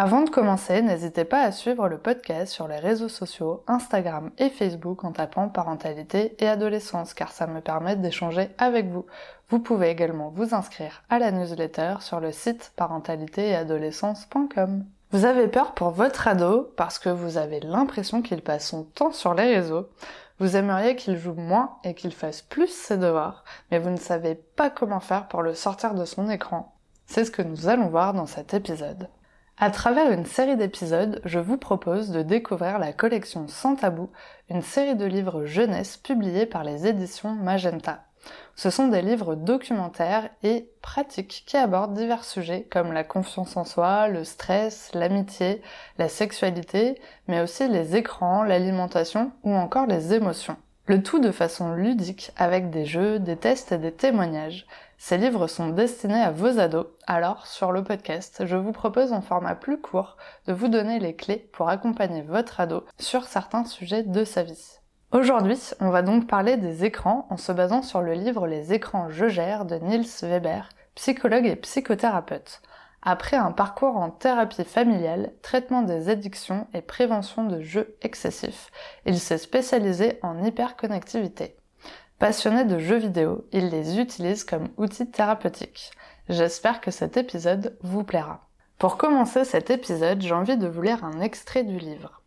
Avant de commencer, n'hésitez pas à suivre le podcast sur les réseaux sociaux, Instagram et Facebook en tapant parentalité et adolescence car ça me permet d'échanger avec vous. Vous pouvez également vous inscrire à la newsletter sur le site parentalité-et-adolescence.com. Vous avez peur pour votre ado parce que vous avez l'impression qu'il passe son temps sur les réseaux. Vous aimeriez qu'il joue moins et qu'il fasse plus ses devoirs, mais vous ne savez pas comment faire pour le sortir de son écran. C'est ce que nous allons voir dans cet épisode. À travers une série d'épisodes, je vous propose de découvrir la collection Sans Tabou, une série de livres jeunesse publiés par les éditions Magenta. Ce sont des livres documentaires et pratiques qui abordent divers sujets comme la confiance en soi, le stress, l'amitié, la sexualité, mais aussi les écrans, l'alimentation ou encore les émotions. Le tout de façon ludique avec des jeux, des tests et des témoignages. Ces livres sont destinés à vos ados, alors sur le podcast, je vous propose en format plus court de vous donner les clés pour accompagner votre ado sur certains sujets de sa vie. Aujourd'hui, on va donc parler des écrans en se basant sur le livre Les écrans je gère de Niels Weber, psychologue et psychothérapeute. Après un parcours en thérapie familiale, traitement des addictions et prévention de jeux excessifs, il s'est spécialisé en hyperconnectivité. Passionné de jeux vidéo, il les utilise comme outils thérapeutiques. J'espère que cet épisode vous plaira. Pour commencer cet épisode, j'ai envie de vous lire un extrait du livre.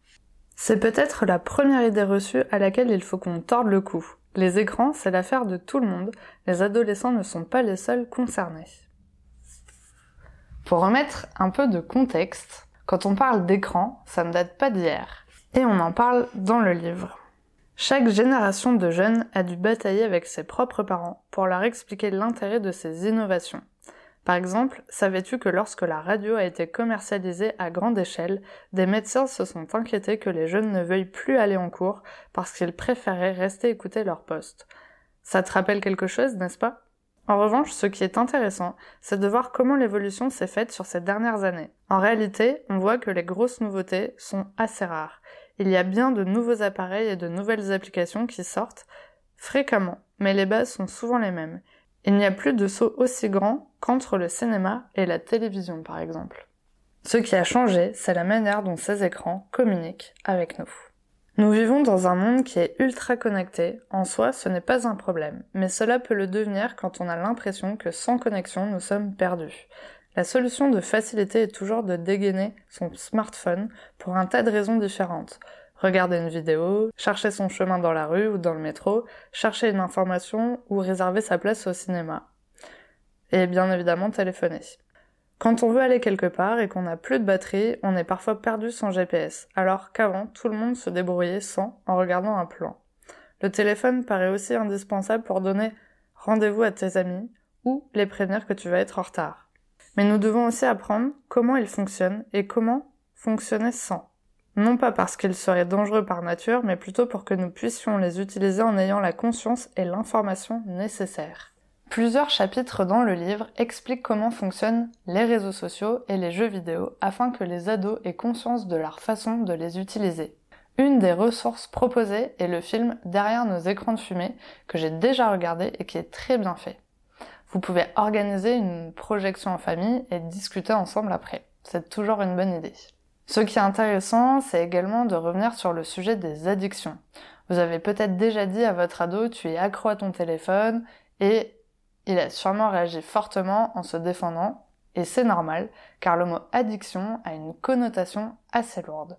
C'est peut-être la première idée reçue à laquelle il faut qu'on torde le cou. Les écrans, c'est l'affaire de tout le monde. Les adolescents ne sont pas les seuls concernés. Pour remettre un peu de contexte, quand on parle d'écran, ça ne date pas d'hier. Et on en parle dans le livre. Chaque génération de jeunes a dû batailler avec ses propres parents pour leur expliquer l'intérêt de ces innovations. Par exemple, savais-tu que lorsque la radio a été commercialisée à grande échelle, des médecins se sont inquiétés que les jeunes ne veuillent plus aller en cours parce qu'ils préféraient rester écouter leur poste. Ça te rappelle quelque chose, n'est-ce pas? En revanche, ce qui est intéressant, c'est de voir comment l'évolution s'est faite sur ces dernières années. En réalité, on voit que les grosses nouveautés sont assez rares il y a bien de nouveaux appareils et de nouvelles applications qui sortent fréquemment, mais les bases sont souvent les mêmes. Il n'y a plus de saut aussi grand qu'entre le cinéma et la télévision, par exemple. Ce qui a changé, c'est la manière dont ces écrans communiquent avec nous. Nous vivons dans un monde qui est ultra connecté. En soi, ce n'est pas un problème, mais cela peut le devenir quand on a l'impression que sans connexion, nous sommes perdus. La solution de facilité est toujours de dégainer son smartphone pour un tas de raisons différentes. Regarder une vidéo, chercher son chemin dans la rue ou dans le métro, chercher une information ou réserver sa place au cinéma. Et bien évidemment téléphoner. Quand on veut aller quelque part et qu'on n'a plus de batterie, on est parfois perdu sans GPS, alors qu'avant tout le monde se débrouillait sans en regardant un plan. Le téléphone paraît aussi indispensable pour donner rendez-vous à tes amis ou les prévenir que tu vas être en retard. Mais nous devons aussi apprendre comment il fonctionne et comment fonctionner sans. Non pas parce qu'ils seraient dangereux par nature, mais plutôt pour que nous puissions les utiliser en ayant la conscience et l'information nécessaires. Plusieurs chapitres dans le livre expliquent comment fonctionnent les réseaux sociaux et les jeux vidéo afin que les ados aient conscience de leur façon de les utiliser. Une des ressources proposées est le film Derrière nos écrans de fumée que j'ai déjà regardé et qui est très bien fait. Vous pouvez organiser une projection en famille et discuter ensemble après. C'est toujours une bonne idée. Ce qui est intéressant, c'est également de revenir sur le sujet des addictions. Vous avez peut-être déjà dit à votre ado tu es accro à ton téléphone et il a sûrement réagi fortement en se défendant et c'est normal car le mot addiction a une connotation assez lourde.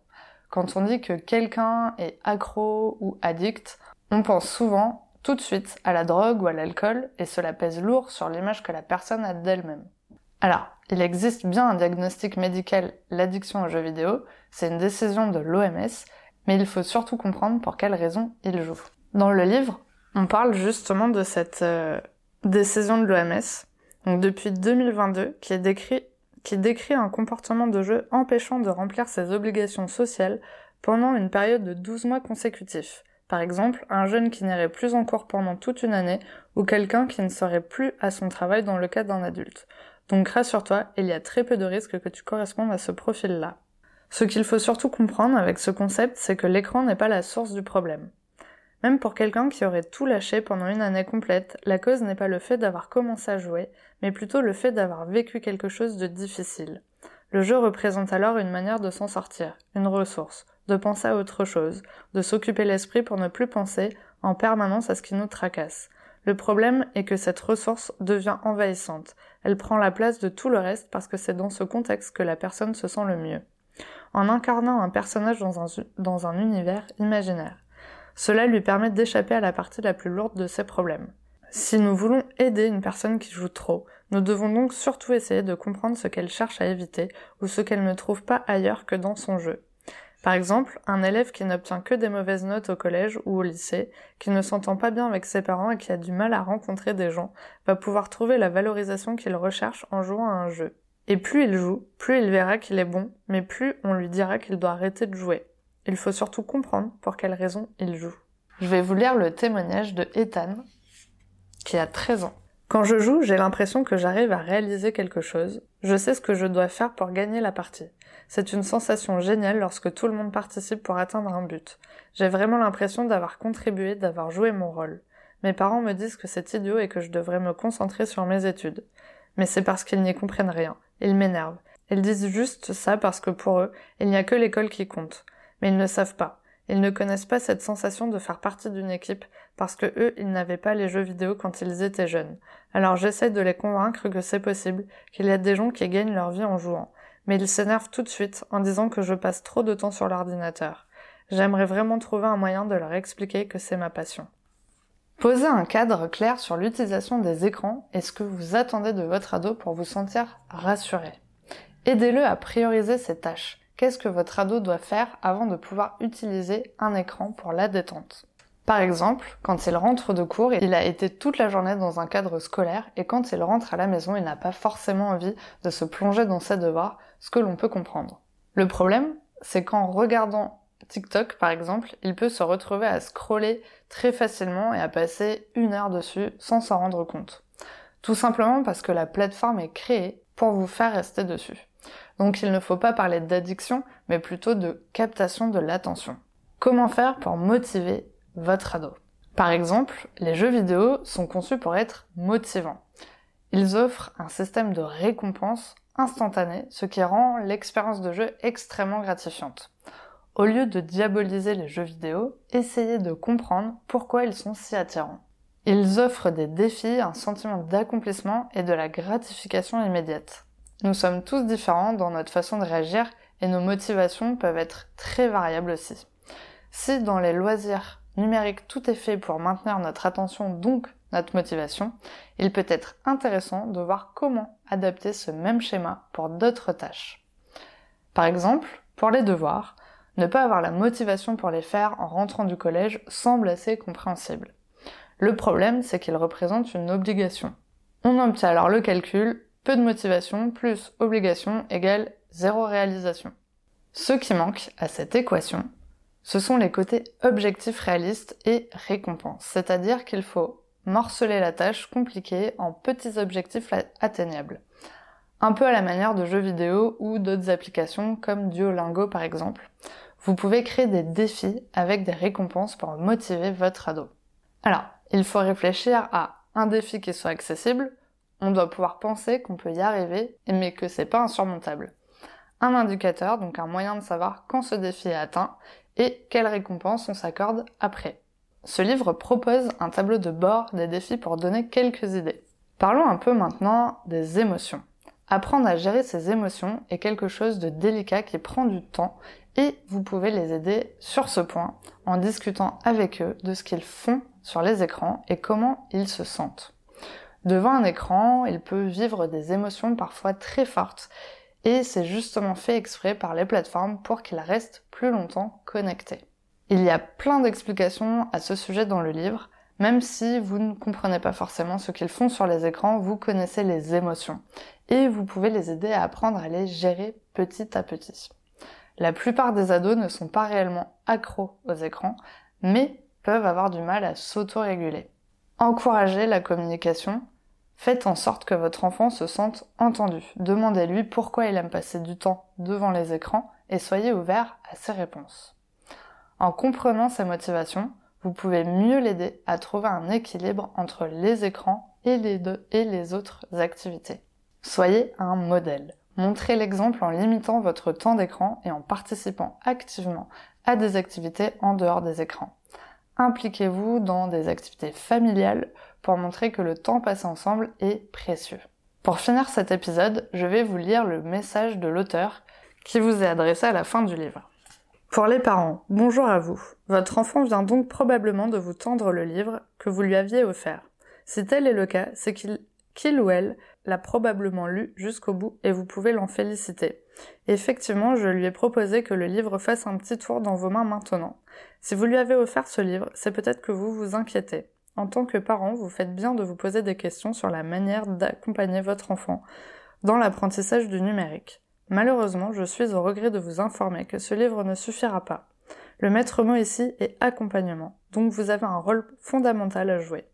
Quand on dit que quelqu'un est accro ou addict, on pense souvent tout de suite à la drogue ou à l'alcool et cela pèse lourd sur l'image que la personne a d'elle-même. Alors, il existe bien un diagnostic médical, l'addiction aux jeux vidéo, c'est une décision de l'OMS, mais il faut surtout comprendre pour quelles raisons il joue. Dans le livre, on parle justement de cette euh, décision de l'OMS, donc depuis 2022, qui, décrit un comportement de jeu empêchant de remplir ses obligations sociales pendant une période de 12 mois consécutifs Par exemple, un jeune qui n'irait plus en cours pendant toute une année ou quelqu'un qui ne serait plus à son travail dans le cas d'un adulte. Donc rassure-toi, il y a très peu de risques que tu correspondes à ce profil-là. Ce qu'il faut surtout comprendre avec ce concept, c'est que l'écran n'est pas la source du problème. Même pour quelqu'un qui aurait tout lâché pendant une année complète, la cause n'est pas le fait d'avoir commencé à jouer, mais plutôt le fait d'avoir vécu quelque chose de difficile. Le jeu représente alors une manière de s'en sortir, une ressource, de penser à autre chose, de s'occuper l'esprit pour ne plus penser en permanence à ce qui nous tracasse. Le problème est que cette ressource devient envahissante. Elle prend la place de tout le reste parce que c'est dans ce contexte que la personne se sent le mieux. En incarnant un personnage dans un, univers imaginaire. Cela lui permet d'échapper à la partie la plus lourde de ses problèmes. Si nous voulons aider une personne qui joue trop, nous devons donc surtout essayer de comprendre ce qu'elle cherche à éviter ou ce qu'elle ne trouve pas ailleurs que dans son jeu. Par exemple, un élève qui n'obtient que des mauvaises notes au collège ou au lycée, qui ne s'entend pas bien avec ses parents et qui a du mal à rencontrer des gens, va pouvoir trouver la valorisation qu'il recherche en jouant à un jeu. Et plus il joue, plus il verra qu'il est bon, mais plus on lui dira qu'il doit arrêter de jouer. Il faut surtout comprendre pour quelle raison il joue. Je vais vous lire le témoignage de Ethan, qui a 13 ans. Quand je joue, j'ai l'impression que j'arrive à réaliser quelque chose. Je sais ce que je dois faire pour gagner la partie. C'est une sensation géniale lorsque tout le monde participe pour atteindre un but. J'ai vraiment l'impression d'avoir contribué, d'avoir joué mon rôle. Mes parents me disent que c'est idiot et que je devrais me concentrer sur mes études. Mais c'est parce qu'ils n'y comprennent rien. Ils m'énervent. Ils disent juste ça parce que pour eux, il n'y a que l'école qui compte. Mais ils ne savent pas. Ils ne connaissent pas cette sensation de faire partie d'une équipe parce que eux, ils n'avaient pas les jeux vidéo quand ils étaient jeunes. Alors j'essaie de les convaincre que c'est possible, qu'il y a des gens qui gagnent leur vie en jouant. Mais ils s'énervent tout de suite en disant que je passe trop de temps sur l'ordinateur. J'aimerais vraiment trouver un moyen de leur expliquer que c'est ma passion. Posez un cadre clair sur l'utilisation des écrans et ce que vous attendez de votre ado pour vous sentir rassuré. Aidez-le à prioriser ses tâches. Qu'est-ce que votre ado doit faire avant de pouvoir utiliser un écran pour la détente? Par exemple, quand il rentre de cours, il a été toute la journée dans un cadre scolaire et quand il rentre à la maison, il n'a pas forcément envie de se plonger dans ses devoirs, ce que l'on peut comprendre. Le problème, c'est qu'en regardant TikTok par exemple, il peut se retrouver à scroller très facilement et à passer une heure dessus sans s'en rendre compte. Tout simplement parce que la plateforme est créée pour vous faire rester dessus. Donc il ne faut pas parler d'addiction, mais plutôt de captation de l'attention. Comment faire pour motiver votre ado? Par exemple, les jeux vidéo sont conçus pour être motivants. Ils offrent un système de récompense instantanée, ce qui rend l'expérience de jeu extrêmement gratifiante. Au lieu de diaboliser les jeux vidéo, essayez de comprendre pourquoi ils sont si attirants. Ils offrent des défis, un sentiment d'accomplissement et de la gratification immédiate. Nous sommes tous différents dans notre façon de réagir et nos motivations peuvent être très variables aussi. Si dans les loisirs numériques tout est fait pour maintenir notre attention, donc notre motivation, il peut être intéressant de voir comment adapter ce même schéma pour d'autres tâches. Par exemple, pour les devoirs, ne pas avoir la motivation pour les faire en rentrant du collège semble assez compréhensible. Le problème, c'est qu'ils représentent une obligation. On obtient alors le calcul peu de motivation plus obligation égale zéro réalisation. Ce qui manque à cette équation, ce sont les côtés objectifs réalistes et récompenses, c'est-à-dire qu'il faut morceler la tâche compliquée en petits objectifs atteignables. Un peu à la manière de jeux vidéo ou d'autres applications comme Duolingo par exemple. Vous pouvez créer des défis avec des récompenses pour motiver votre ado. Alors, il faut réfléchir à un défi qui soit accessible, on doit pouvoir penser qu'on peut y arriver, mais que c'est pas insurmontable. Un indicateur, donc un moyen de savoir quand ce défi est atteint et quelle récompense on s'accorde après. Ce livre propose un tableau de bord des défis pour donner quelques idées. Parlons un peu maintenant des émotions. Apprendre à gérer ses émotions est quelque chose de délicat qui prend du temps et vous pouvez les aider sur ce point en discutant avec eux de ce qu'ils font sur les écrans et comment ils se sentent. Devant un écran, il peut vivre des émotions parfois très fortes et c'est justement fait exprès par les plateformes pour qu'il reste plus longtemps connecté. Il y a plein d'explications à ce sujet dans le livre, même si vous ne comprenez pas forcément ce qu'ils font sur les écrans, vous connaissez les émotions et vous pouvez les aider à apprendre à les gérer petit à petit. La plupart des ados ne sont pas réellement accros aux écrans, mais peuvent avoir du mal à s'autoréguler. Encouragez la communication. Faites en sorte que votre enfant se sente entendu. Demandez-lui pourquoi il aime passer du temps devant les écrans et soyez ouvert à ses réponses. En comprenant ses motivations, vous pouvez mieux l'aider à trouver un équilibre entre les écrans et les, deux, et les autres activités. Soyez un modèle. Montrez l'exemple en limitant votre temps d'écran et en participant activement à des activités en dehors des écrans. Impliquez-vous dans des activités familiales pour montrer que le temps passé ensemble est précieux. Pour finir cet épisode, je vais vous lire le message de l'auteur qui vous est adressé à la fin du livre. Pour les parents, bonjour à vous. Votre enfant vient donc probablement de vous tendre le livre que vous lui aviez offert. Si tel est le cas, c'est qu'il ou elle l'a probablement lu jusqu'au bout et vous pouvez l'en féliciter. Effectivement, je lui ai proposé que le livre fasse un petit tour dans vos mains maintenant. Si vous lui avez offert ce livre, c'est peut-être que vous vous inquiétez. En tant que parent, vous faites bien de vous poser des questions sur la manière d'accompagner votre enfant dans l'apprentissage du numérique. Malheureusement, je suis au regret de vous informer que ce livre ne suffira pas. Le maître mot ici est accompagnement, donc vous avez un rôle fondamental à jouer.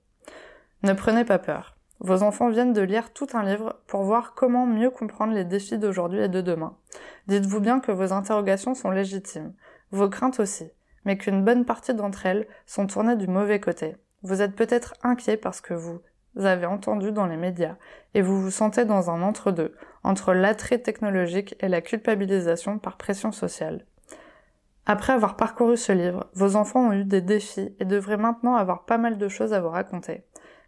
Ne prenez pas peur. Vos enfants viennent de lire tout un livre pour voir comment mieux comprendre les défis d'aujourd'hui et de demain. Dites-vous bien que vos interrogations sont légitimes, vos craintes aussi, mais qu'une bonne partie d'entre elles sont tournées du mauvais côté. Vous êtes peut-être inquiet parce que vous avez entendu dans les médias et vous vous sentez dans un entre-deux, entre l'attrait technologique et la culpabilisation par pression sociale. Après avoir parcouru ce livre, vos enfants ont eu des défis et devraient maintenant avoir pas mal de choses à vous raconter.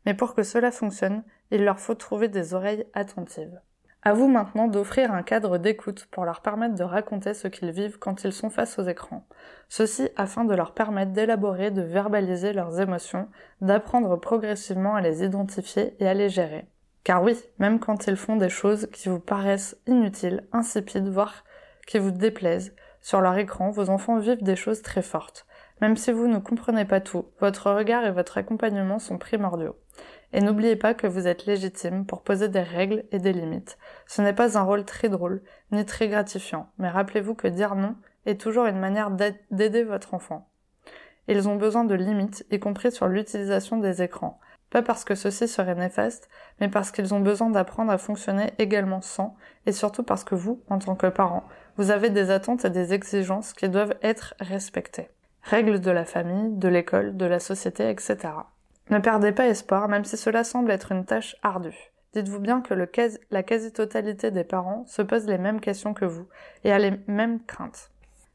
Mais pour que cela fonctionne, il leur faut trouver des oreilles attentives. À vous maintenant d'offrir un cadre d'écoute pour leur permettre de raconter ce qu'ils vivent quand ils sont face aux écrans. Ceci afin de leur permettre d'élaborer, de verbaliser leurs émotions, d'apprendre progressivement à les identifier et à les gérer. Car oui, même quand ils font des choses qui vous paraissent inutiles, insipides, voire qui vous déplaisent, sur leur écran, vos enfants vivent des choses très fortes. Même si vous ne comprenez pas tout, votre regard et votre accompagnement sont primordiaux. Et n'oubliez pas que vous êtes légitime pour poser des règles et des limites. Ce n'est pas un rôle très drôle, ni très gratifiant, mais rappelez-vous que dire non est toujours une manière d'aider votre enfant. Ils ont besoin de limites, y compris sur l'utilisation des écrans. Pas parce que ceci serait néfaste, mais parce qu'ils ont besoin d'apprendre à fonctionner également sans, et surtout parce que vous, en tant que parent, vous avez des attentes et des exigences qui doivent être respectées. Règles de la famille, de l'école, de la société, etc. Ne perdez pas espoir, même si cela semble être une tâche ardue. Dites-vous bien que la quasi-totalité des parents se posent les mêmes questions que vous et a les mêmes craintes.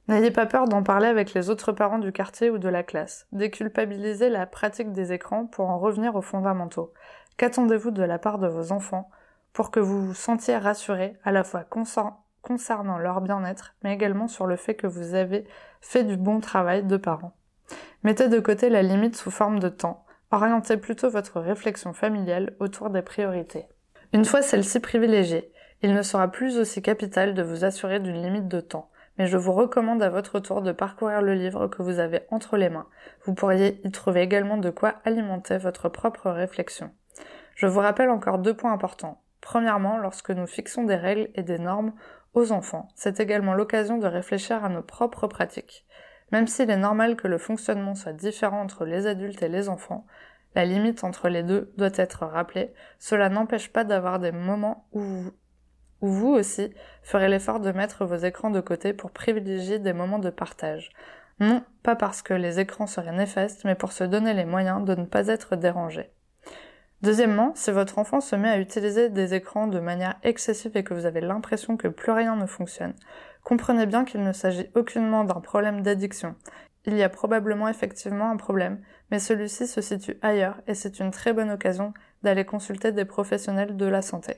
N'ayez pas peur d'en parler avec les autres parents du quartier ou de la classe. Déculpabilisez la pratique des écrans pour en revenir aux fondamentaux. Qu'attendez-vous de la part de vos enfants pour que vous vous sentiez rassuré à la fois concernant leur bien-être, mais également sur le fait que vous avez fait du bon travail de parents? Mettez de côté la limite sous forme de temps orientez plutôt votre réflexion familiale autour des priorités. Une fois celle-ci privilégiée, il ne sera plus aussi capital de vous assurer d'une limite de temps, mais je vous recommande à votre tour de parcourir le livre que vous avez entre les mains. Vous pourriez y trouver également de quoi alimenter votre propre réflexion. Je vous rappelle encore deux points importants. Premièrement, lorsque nous fixons des règles et des normes aux enfants, c'est également l'occasion de réfléchir à nos propres pratiques. Même s'il est normal que le fonctionnement soit différent entre les adultes et les enfants, la limite entre les deux doit être rappelée. Cela n'empêche pas d'avoir des moments où vous, vous aussi ferez l'effort de mettre vos écrans de côté pour privilégier des moments de partage. Non, pas parce que les écrans seraient néfastes, mais pour se donner les moyens de ne pas être dérangé. Deuxièmement, si votre enfant se met à utiliser des écrans de manière excessive et que vous avez l'impression que plus rien ne fonctionne, comprenez bien qu'il ne s'agit aucunement d'un problème d'addiction. Il y a probablement effectivement un problème, mais celui-ci se situe ailleurs et c'est une très bonne occasion d'aller consulter des professionnels de la santé.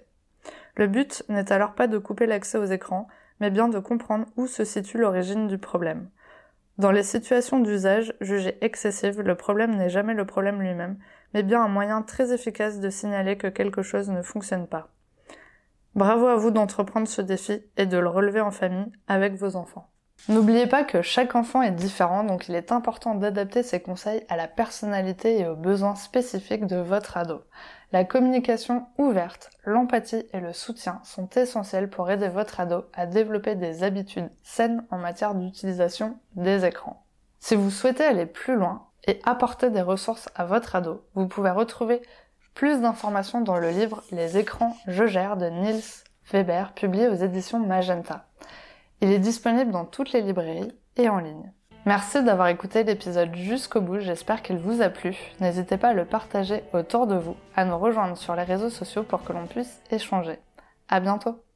Le but n'est alors pas de couper l'accès aux écrans, mais bien de comprendre où se situe l'origine du problème. Dans les situations d'usage jugées excessives, le problème n'est jamais le problème lui-même, mais bien un moyen très efficace de signaler que quelque chose ne fonctionne pas. Bravo à vous d'entreprendre ce défi et de le relever en famille avec vos enfants. N'oubliez pas que chaque enfant est différent, donc il est important d'adapter ses conseils à la personnalité et aux besoins spécifiques de votre ado. La communication ouverte, l'empathie et le soutien sont essentiels pour aider votre ado à développer des habitudes saines en matière d'utilisation des écrans. Si vous souhaitez aller plus loin, et apporter des ressources à votre ado, vous pouvez retrouver plus d'informations dans le livre Les écrans Je gère de Niels Weber, publié aux éditions Magenta. Il est disponible dans toutes les librairies et en ligne. Merci d'avoir écouté l'épisode jusqu'au bout, j'espère qu'il vous a plu. N'hésitez pas à le partager autour de vous, à nous rejoindre sur les réseaux sociaux pour que l'on puisse échanger. À bientôt!